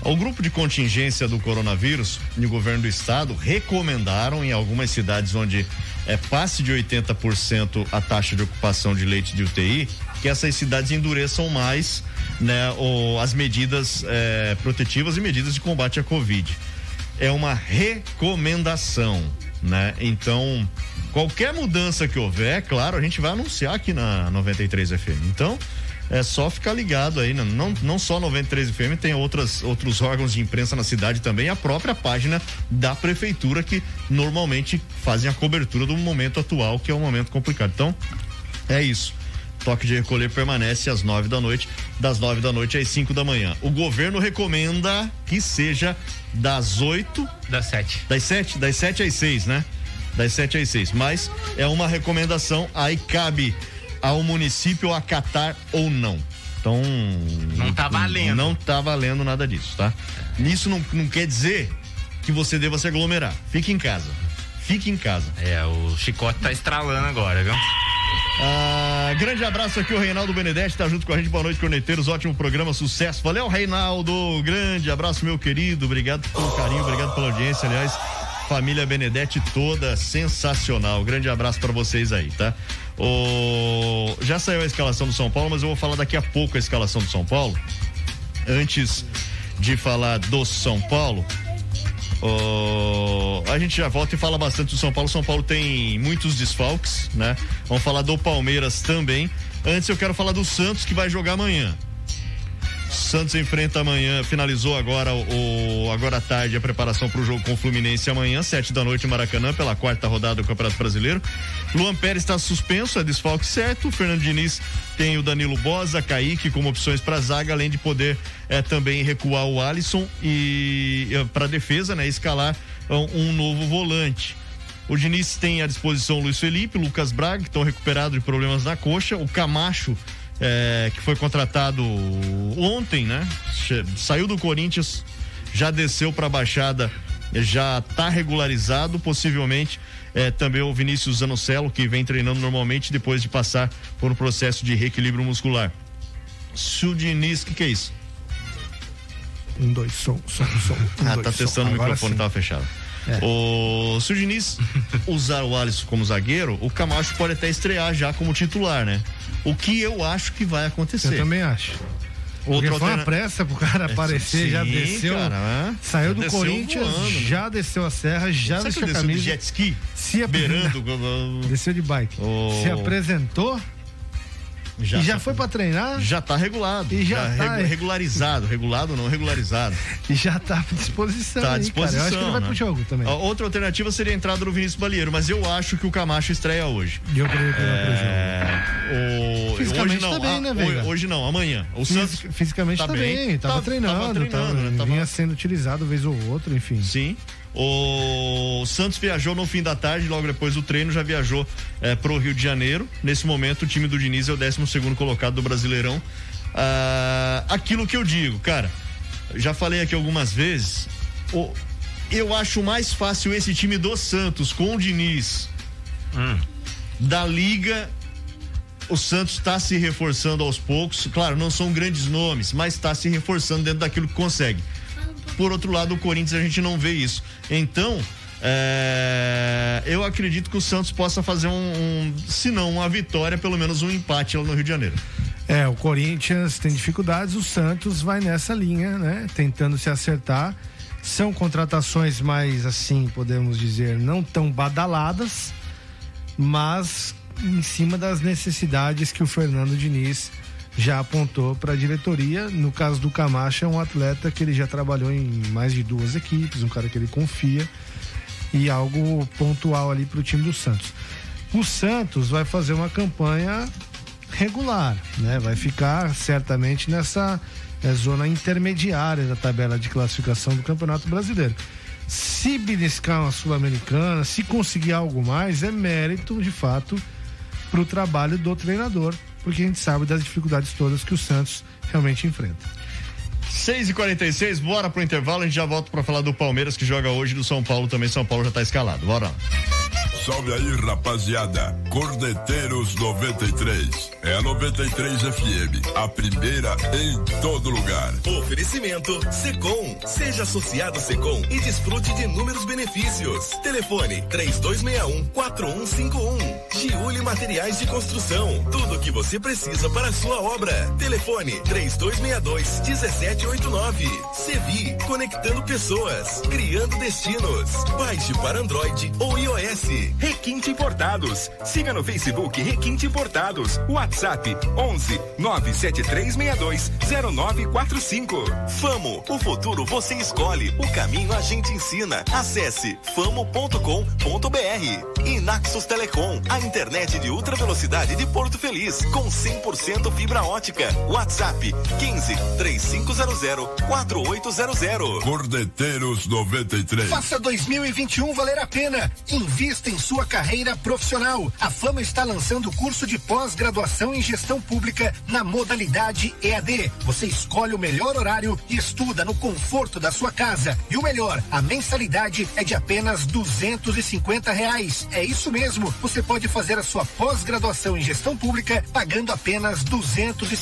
o grupo de contingência do coronavírus e o governo do estado recomendaram em algumas cidades onde é passe de 80% a taxa de ocupação de leite de UTI, que essas cidades endureçam mais né, o- as medidas é, protetivas e medidas de combate à Covid é uma recomendação, né? Então, qualquer mudança que houver, claro, a gente vai anunciar aqui na 93 FM. Então, é só ficar ligado aí, né? não, não só 93 FM, tem outras, outros órgãos de imprensa na cidade também, a própria página da prefeitura que normalmente fazem a cobertura do momento atual, que é um momento complicado. Então, é isso. Toque de recolher permanece às nove da noite, das nove da noite às cinco da manhã. O governo recomenda que seja das oito. Das sete. Das sete, das sete às seis, né? Das sete às seis. Mas é uma recomendação, aí cabe ao município acatar ou não. Então. Não tá valendo. Não tá valendo nada disso, tá? Isso não, não quer dizer que você deva se aglomerar. Fique em casa. Fique em casa. É, o chicote tá estralando agora, viu? Ah, grande abraço aqui, o Reinaldo Benedetti tá junto com a gente. Boa noite, corneteiros. Ótimo programa, sucesso. Valeu, Reinaldo. Grande abraço, meu querido. Obrigado pelo carinho, obrigado pela audiência. Aliás, família Benedetti toda sensacional. Grande abraço para vocês aí, tá? O... Já saiu a escalação do São Paulo, mas eu vou falar daqui a pouco a escalação do São Paulo. Antes de falar do São Paulo, a gente já volta e fala bastante do São Paulo. São Paulo tem muitos desfalques, né? Vamos falar do Palmeiras também. Antes eu quero falar do Santos que vai jogar amanhã. Santos enfrenta amanhã, finalizou agora o agora à tarde a preparação para o jogo com o Fluminense amanhã, sete da noite Maracanã, pela quarta rodada do Campeonato Brasileiro. Luan Pérez está suspenso, é desfalque certo. Fernando Diniz tem o Danilo Bosa, Kaique como opções para zaga, além de poder eh, também recuar o Alisson e para defesa, né? Escalar um, um novo volante. O Diniz tem à disposição o Luiz Felipe, Lucas Braga, que estão recuperados de problemas na coxa. O Camacho, eh, que foi contratado ontem, né? Saiu do Corinthians, já desceu para a Baixada, já está regularizado. Possivelmente eh, também o Vinícius Zanocelo, que vem treinando normalmente depois de passar por um processo de reequilíbrio muscular. Se o Diniz, o que, que é isso? Um, dois, som, som, som. Um, Ah, dois, tá som. testando o Agora microfone, sim. tava fechado. É. O, se o Diniz usar o Alisson como zagueiro, o Camacho pode até estrear já como titular, né? O que eu acho que vai acontecer. Eu também acho. Porque Outra foi uma alterna- pressa pro cara É, aparecer, já sim, desceu. cara, né? Saiu Já do desceu Corinthians, voando, né? já desceu a serra, já Será ele a desceu de camisa. jet ski? Se Beirando. Desceu de bike. O- Se apresentou e já foi pra treinar. Já tá regulado. E já tá- regu- regularizado. Regulado não, regularizado. E já tá à disposição. Tá à aí, disposição. Eu acho que ele vai né? pro jogo também. A outra alternativa seria a entrada do Vinícius Balieiro, mas eu acho que o Camacho estreia hoje. E eu creio que ele vai pro jogo. É, o, Fisicamente hoje não, tá bem, né? Hoje não, amanhã. O Santos fisicamente tá, bem, tava, treinando, tava treinando, tava- né? Tava- vinha sendo utilizado vez ou outra, enfim. Sim. O Santos viajou no fim da tarde, logo depois do treino, já viajou eh, pro Rio de Janeiro. Nesse momento, o time do Diniz é o 12 segundo colocado do Brasileirão. Ah, aquilo que eu digo, cara, já falei aqui algumas vezes. o- eu acho mais fácil esse time do Santos com o Diniz da Liga o Santos está se reforçando aos poucos. Claro, não são grandes nomes, mas está se reforçando dentro daquilo que consegue. Por outro lado, o Corinthians a gente não vê isso. Então, é, eu acredito que o Santos possa fazer um, um, se não uma vitória, pelo menos um empate lá no Rio de Janeiro. É, o Corinthians tem dificuldades, o Santos vai nessa linha, né? Tentando se acertar. São contratações mais, assim, podemos dizer, não tão badaladas, mas em cima das necessidades que o Fernando Diniz já apontou para a diretoria. No caso do Camacho, é um atleta que ele já trabalhou em mais de duas equipes, um cara que ele confia e algo pontual ali para o time do Santos. O Santos vai fazer uma campanha regular, né? Vai ficar certamente nessa eh, zona intermediária da tabela de classificação do Campeonato Brasileiro. Se beliscar uma Sul-Americana, se conseguir algo mais, é mérito, de fato, para o trabalho do treinador, porque a gente sabe das dificuldades todas que o Santos realmente enfrenta. 6 e 46 bora pro intervalo, a gente já volta para falar do Palmeiras que joga hoje, do São Paulo também. São Paulo já tá escalado. Bora lá. Salve aí, rapaziada. Cordeteiros 93. É a 93 FM. A primeira em todo lugar. Oferecimento Secom. Seja associado Secom e desfrute de inúmeros benefícios. Telefone 3261-4151. Giuli Materiais de Construção. Tudo o que você precisa para a sua obra. Telefone 3262-1789. Sevi. Conectando pessoas. Criando destinos. Baixe para Android ou iOS. Requinte Importados. Siga no Facebook Requinte Importados. WhatsApp 11 97362 0945. Famo, o futuro você escolhe, o caminho a gente ensina. Acesse famo.com.br. Naxos Telecom, a internet de ultra velocidade de Porto Feliz, com 100% fibra ótica. WhatsApp 15 3500 4800. Cordeteiros 93. Faça 2021 valer a pena. Invista em sua carreira profissional. A Fama está lançando o curso de pós-graduação em gestão pública na modalidade EAD. Você escolhe o melhor horário e estuda no conforto da sua casa. E o melhor, a mensalidade é de apenas duzentos e cinquenta reais. É isso mesmo. Você pode fazer fazer a sua pós-graduação em gestão pública pagando apenas duzentos e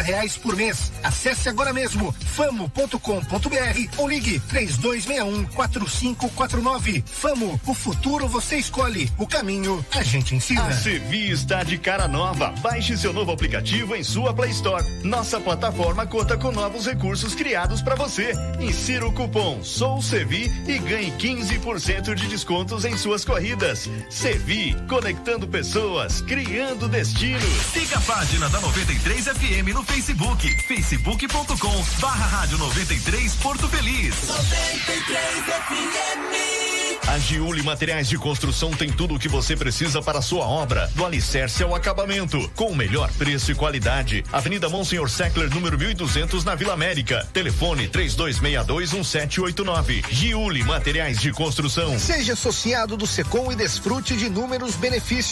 reais por mês. Acesse agora mesmo famo.com.br ou ligue três dois um quatro cinco quatro nove. Famo, o futuro você escolhe, o caminho a gente ensina. A Sevi está de cara nova. Baixe seu novo aplicativo em sua Play Store. Nossa plataforma conta com novos recursos criados para você. Insira o cupom Sou Sevi e ganhe 15% de descontos em suas corridas. Sevi, conectando pessoas, criando destinos. Siga a página da 93 FM no Facebook, facebook.com barra rádio 93 Porto Feliz. 93 FM. A Giuli Materiais de Construção tem tudo o que você precisa para a sua obra, do alicerce ao acabamento, com o melhor preço e qualidade. Avenida Monsenhor Seckler, número 1200, na Vila América. Telefone 32621789. Giuli Materiais de Construção. Seja associado do Secom e desfrute de inúmeros benefícios.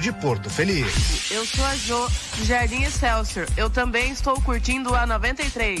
de Porto Feliz. Eu sou a Jo, do Jardim Excelsior. Eu também estou curtindo a 93.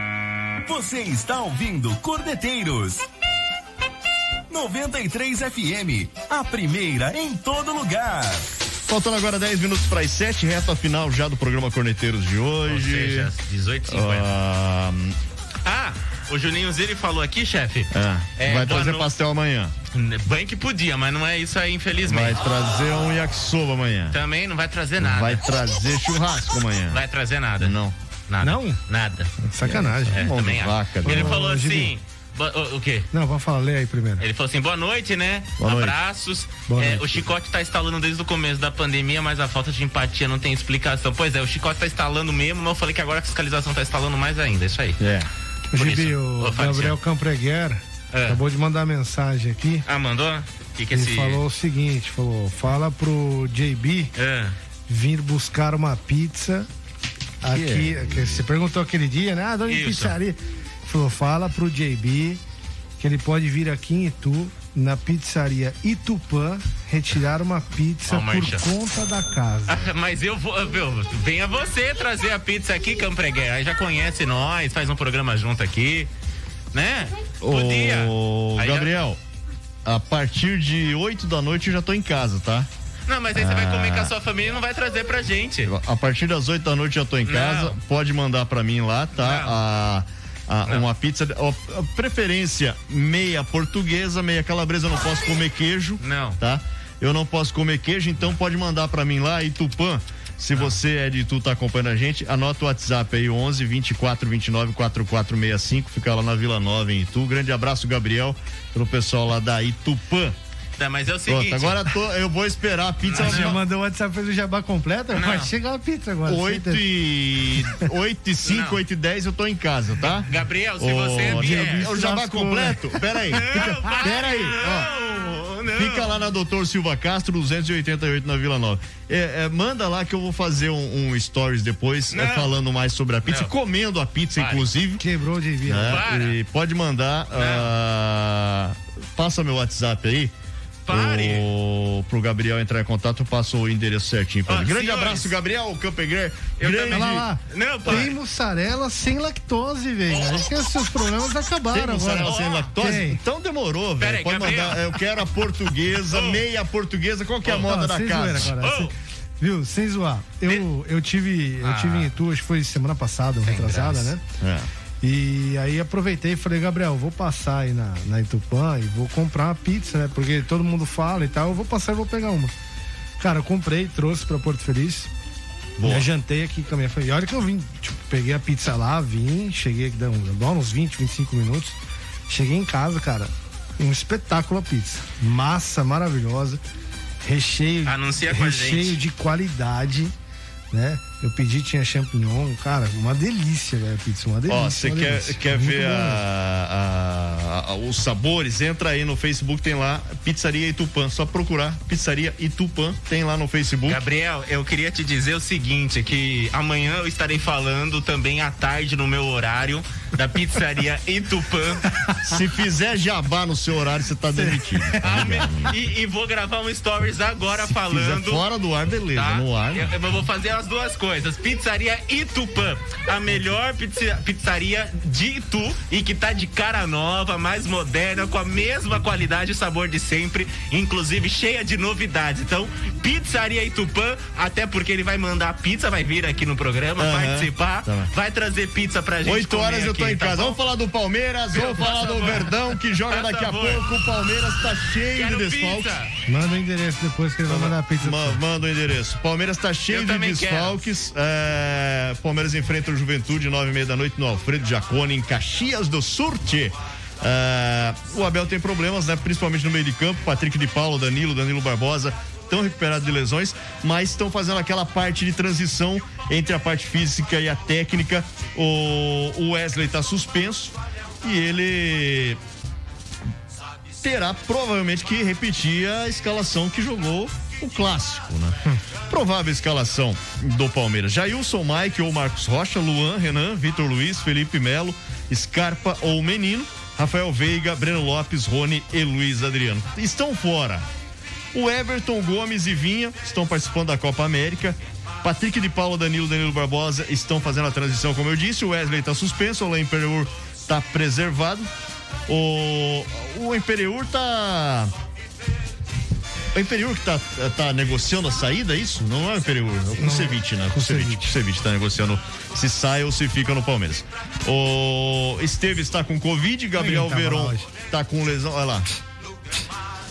Você está ouvindo Corneteiros. 93 FM, a primeira em todo lugar. Faltando agora 10 minutos para as 7, reta final já do programa Corneteiros de hoje. Ou seja, 18h50. Ah, Ah, o Juninho Zilli falou aqui, chefe. é, vai boa trazer no- pastel amanhã. Bem que podia, mas não é isso aí, infelizmente. Vai trazer um yakisoba amanhã. Também não vai trazer nada. Vai trazer churrasco amanhã. Vai trazer nada. Não. Nada. Não? Nada. Sacanagem. É, também vaca, Ele falou assim. O, o quê? Não, vamos falar, lê aí primeiro. Ele falou assim, boa noite, né? Boa noite. Abraços. Boa É, noite. o chicote tá instalando desde o começo da pandemia, mas a falta de empatia não tem explicação. Pois é, o chicote tá instalando mesmo, mas eu falei que agora a fiscalização tá instalando mais ainda. Isso aí. É. O Por Gibi, isso. o Ô, Gabriel Campreguer É. acabou de mandar mensagem aqui. Ah, mandou? O que, que Ele esse. falou o seguinte, falou, fala pro JB É. vir buscar uma pizza aqui, que você perguntou aquele dia, né? Ah, de onde Isso. pizzaria? Falou, fala pro JB que ele pode vir aqui em Itu, na pizzaria Itupã, retirar uma pizza Ó, por conta da casa. Ah, Mas eu vou, viu, venha você trazer a pizza aqui, Campreguer. Aí já conhece nós, faz um programa junto aqui, né? Podia. Ô, Aí já- Gabriel, a partir de 8 da noite eu já tô em casa, tá? Não, mas aí você vai Ah. comer com a sua família e não vai trazer pra gente. A partir das 8 da noite eu tô em Não. casa. Pode mandar pra mim lá, tá? A, a- uma pizza, a preferência meia portuguesa, meia calabresa. Eu não posso comer queijo. Não. Tá? Eu não posso comer queijo, então pode mandar pra mim lá, Itupã. Se você é de Itu, tá acompanhando a gente, anota o WhatsApp aí, 11 24 29 4465, fica lá na Vila Nova em Itu. Grande abraço, Gabriel, pro pessoal lá da Itupã. Tá, mas é o Pronto, seguinte. agora tô- eu vou esperar a pizza. Você já mandou o WhatsApp fez o jabá completo? Vai chegar a pizza agora. 8 e, 8 e 5, Não. 8 e 10 eu tô em casa, tá? Gabriel, se Ô, você. É o jabá lascou, completo? Pera aí. Fica, vai, pera aí. não, não. Ó, fica lá na Doutor Silva Castro, 288 na Vila Nova. É, é, manda lá que eu vou fazer um, um stories depois é, Não. falando mais sobre a pizza, Não. comendo a pizza, Vai. inclusive. Quebrou de via. né? Para. E pode mandar. ah, passa meu WhatsApp aí. Pare. O, pro Gabriel entrar em contato, eu passo o endereço certinho pra Ó, ele. Grande senhores, abraço, Gabriel Campeguer. Eu Grande. também- Olha lá. Não, pai. Tem mussarela sem lactose, velho. Acho que os seus problemas acabaram Tem mussarela agora. sem lactose? Tem. Então demorou, velho. Pode Gabriel. mandar. Eu quero a portuguesa, meia portuguesa. Qual que é a moda Não, da casa? agora. Sem- Viu, sem zoar. Eu, eu tive, eu Ah. tive em Itu, acho que foi semana passada, retrasada, né? É. E aí aproveitei e falei, Gabriel, vou passar aí na, na Itupã e vou comprar uma pizza, né? Porque todo mundo fala e tal, eu vou passar e vou pegar uma. Cara, eu comprei, trouxe pra Porto Feliz. Boa. Eu jantei aqui com a minha família. E olha que eu vim, tipo, peguei a pizza lá, vim, cheguei, deu uns 20, 25 minutos. Cheguei em casa, cara, um espetáculo a pizza. Massa maravilhosa, recheio, Anuncia com a recheio de qualidade, né? Eu pedi, tinha champignon, cara, uma delícia, velho, a pizza, uma delícia. Ó, você quer, delícia. quer Muito ver a- a- a- os sabores? Entra aí no Facebook, tem lá Pizzaria Itupã. Só procurar Pizzaria Itupã, tem lá no Facebook. Gabriel, eu queria te dizer o seguinte, que amanhã eu estarei falando também à tarde no meu horário da pizzaria Itupã. Se fizer jabá no seu horário, você tá demitido. e, e vou gravar um stories agora Se falando. fora do ar, beleza. Tá? No ar. Eu, eu vou fazer as duas coisas. Pizzaria Itupã, a melhor pizza- pizzaria de Itu e que tá de cara nova, mais moderna, com a mesma qualidade e sabor de sempre, inclusive cheia de novidades. Então, Pizzaria Itupã, até porque ele vai mandar pizza, vai vir aqui no programa, Aham. participar, Tá vai trazer pizza pra gente. 8 comer horas eu tô aqui, em tá casa. bom? Vamos falar do Palmeiras, vamos falar do. Verdão que joga daqui a pouco. O Palmeiras tá cheio Quero de desfalques. Manda o endereço depois que ele vai mandar a pizza. Ma-. Manda o endereço. Palmeiras tá cheio Eu de também desfalques. É, Palmeiras enfrenta o Juventude, nove e meia da noite, no Alfredo Jacone, em Caxias do Surte. É, o Abel tem problemas, né? Principalmente no meio de campo. Patrick de Paulo, Danilo, Danilo Barbosa estão recuperados de lesões, mas estão fazendo aquela parte de transição entre a parte física e a técnica. O, Wesley tá suspenso e ele terá provavelmente que repetir a escalação que jogou o clássico, né? Provável escalação do Palmeiras: Jailson, Mike ou Marcos Rocha, Luan, Renan, Vitor Luiz, Felipe Melo, Scarpa ou Menino, Rafael Veiga, Breno Lopes, Rony e Luiz Adriano. Estão fora. O Everton Gomes e Vinha estão participando da Copa América. Patrick de Paula, Danilo, Danilo Barbosa estão fazendo a transição, como eu disse. O Wesley está suspenso, o Alain Imperiur está preservado. O, o Imperiur tá. O Imperiur que tá, tá negociando a saída, é isso? Não é o Imperiur, é o Kusevich, né? Kusevich, Kusevich tá negociando se sai ou se fica no Palmeiras. O Esteves está com Covid, Gabriel Veron lá hoje. tá com lesão, olha lá.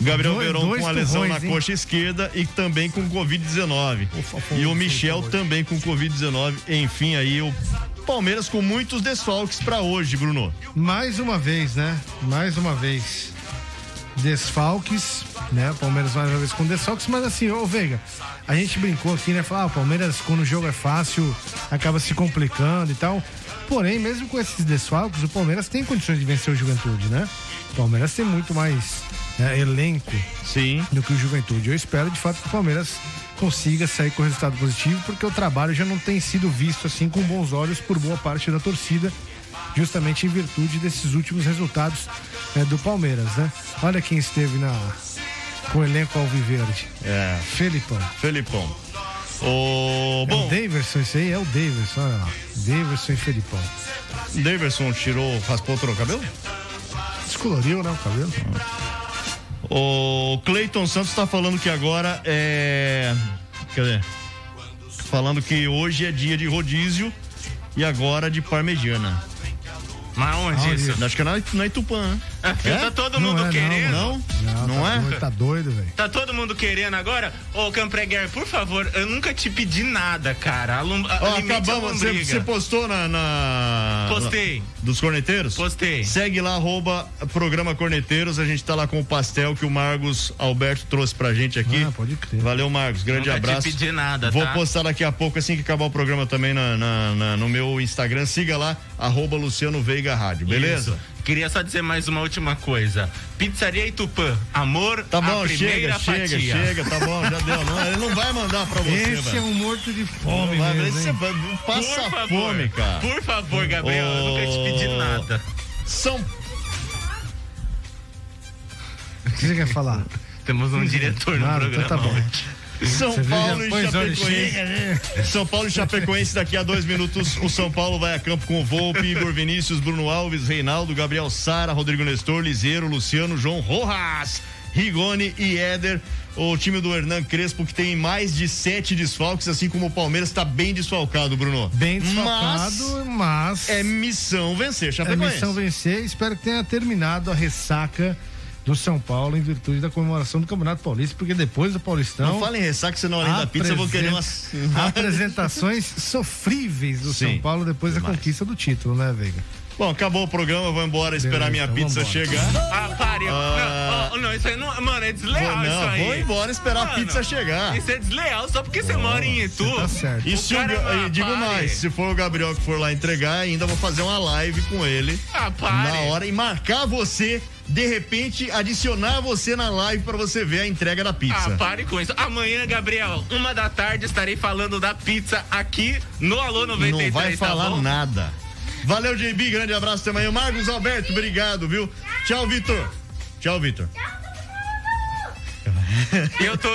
Gabriel Dois- Veron dois com a lesão na hein? coxa esquerda e também com Covid-19. E o Michel também com Covid-19. Enfim, aí o Palmeiras com muitos desfalques para hoje, Bruno. Mais uma vez, né? Mais uma vez. Desfalques, né? Palmeiras mais uma vez com desfalques, mas assim, ô Veiga, a gente brincou aqui, né? Falar, ah, o Palmeiras, quando o jogo é fácil, acaba se complicando e tal. Porém, mesmo com esses desfalques, o Palmeiras tem condições de vencer o Juventude, né? O Palmeiras tem muito mais né, elenco Sim. do que o Juventude. Eu espero, de fato, que o Palmeiras consiga sair com resultado positivo, porque o trabalho já não tem sido visto assim com bons olhos por boa parte da torcida, justamente em virtude desses últimos resultados né, do Palmeiras, né? Olha quem esteve na com o elenco alviverde. É. Felipão. Felipão. O É o Daverson, isso aí é o Daverson, olha lá. Daverson e Felipão. Daverson tirou, raspou, o cabelo? Descoloriu, né, o cabelo? O Cleiton Santos tá falando que agora é. Cadê? Falando que hoje é dia de rodízio e agora de parmegiana. Mas onde isso? Acho que é na, na Itupã, Ah, filho, Tá todo Não mundo é, não, querendo. Não? Não, Não tá é? Doido, tá doido, velho. Tá todo mundo querendo agora? Ô, Campreguer, por favor, eu nunca te pedi nada, cara. Alum, Ó, acabamos. Você, postou na, na- Postei. na- dos corneteiros? Postei. Segue lá, arroba programa Corneteiros. A gente tá lá com o pastel que o Marcos Alberto trouxe pra gente aqui. Ah, pode crer. Valeu, Marcos. Grande Nunca te abraço. pedi nada, Vou tá? postar daqui a pouco, assim que acabar o programa também na, na- na- no meu Instagram. Siga lá, arroba Luciano Veiga Rádio, beleza? Isso. Queria só dizer mais uma última coisa. Pizzaria Itupã, amor, Tá bom, a primeira chega, fatia. chega, chega, tá bom, já deu. Não, ele não vai mandar pra você, Esse é um morto de Não fome, vai, mesmo, vai- passa Por favor, fome, cara. Por favor, Gabriel, eu nunca te pedi nada. São O que você quer falar? Temos um diretor no Nada, programa. então tá bom. São Paulo e Chapecoense. né? São Paulo e Chapecoense daqui a dois minutos. O São Paulo vai a campo com o Volpe, Igor Vinícius, Bruno Alves, Reinaldo, Gabriel Sara, Rodrigo Nestor, Liseiro, Luciano, João Rojas, Rigoni e Éder. O time do Hernan Crespo, que tem mais de sete desfalques, assim como o Palmeiras está bem desfalcado, Bruno. Bem desfalcado, mas. É missão vencer, É Chapecoense. missão vencer. Espero que tenha terminado a ressaca do São Paulo em virtude da comemoração do Campeonato Paulista, porque depois do Paulistão. Não fala em ressaca, senão além da pizza eu vou querer umas. Apresentações sofríveis do Sim, São Paulo depois da demais. conquista do título, né, Veiga? Bom, acabou o programa, vou embora esperar Beleza, minha então pizza vambora. chegar. Ah, pare. Ah. Não, não, isso aí não. Mano, é desleal Vou- não, isso aí. vou embora esperar a Mano, pizza chegar. Isso é desleal só porque você mora em Itu. tá certo. E O se o, e digo pare. mais, se for o Gabriel que for lá entregar, ainda vou fazer uma live com ele Ah, pare. na hora e marcar você, de repente adicionar você na live pra você ver a entrega da pizza. Ah, pare com isso. Amanhã, Gabriel, uma da tarde, estarei falando da pizza aqui no Alô 93. Não vai tá falar bom? nada. Valeu, JB, grande abraço até amanhã. Marcos Alberto, obrigado, viu? Tchau, Vitor. Tchau, Vitor. Eu tô.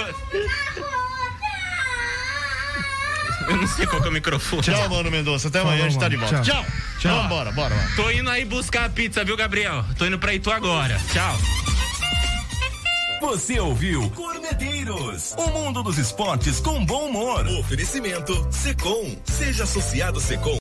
Eu não sei qual que é o microfone. Tchau, mano Mendonça. Até amanhã, a gente tá de volta. Tchau. Tchau. Vambora, bora, bora. Tô indo aí buscar a pizza, viu, Gabriel? Tô indo pra Itu agora. Tchau. Você ouviu Corneteiros, o mundo dos esportes com bom humor. Oferecimento Secom. Seja associado Secom.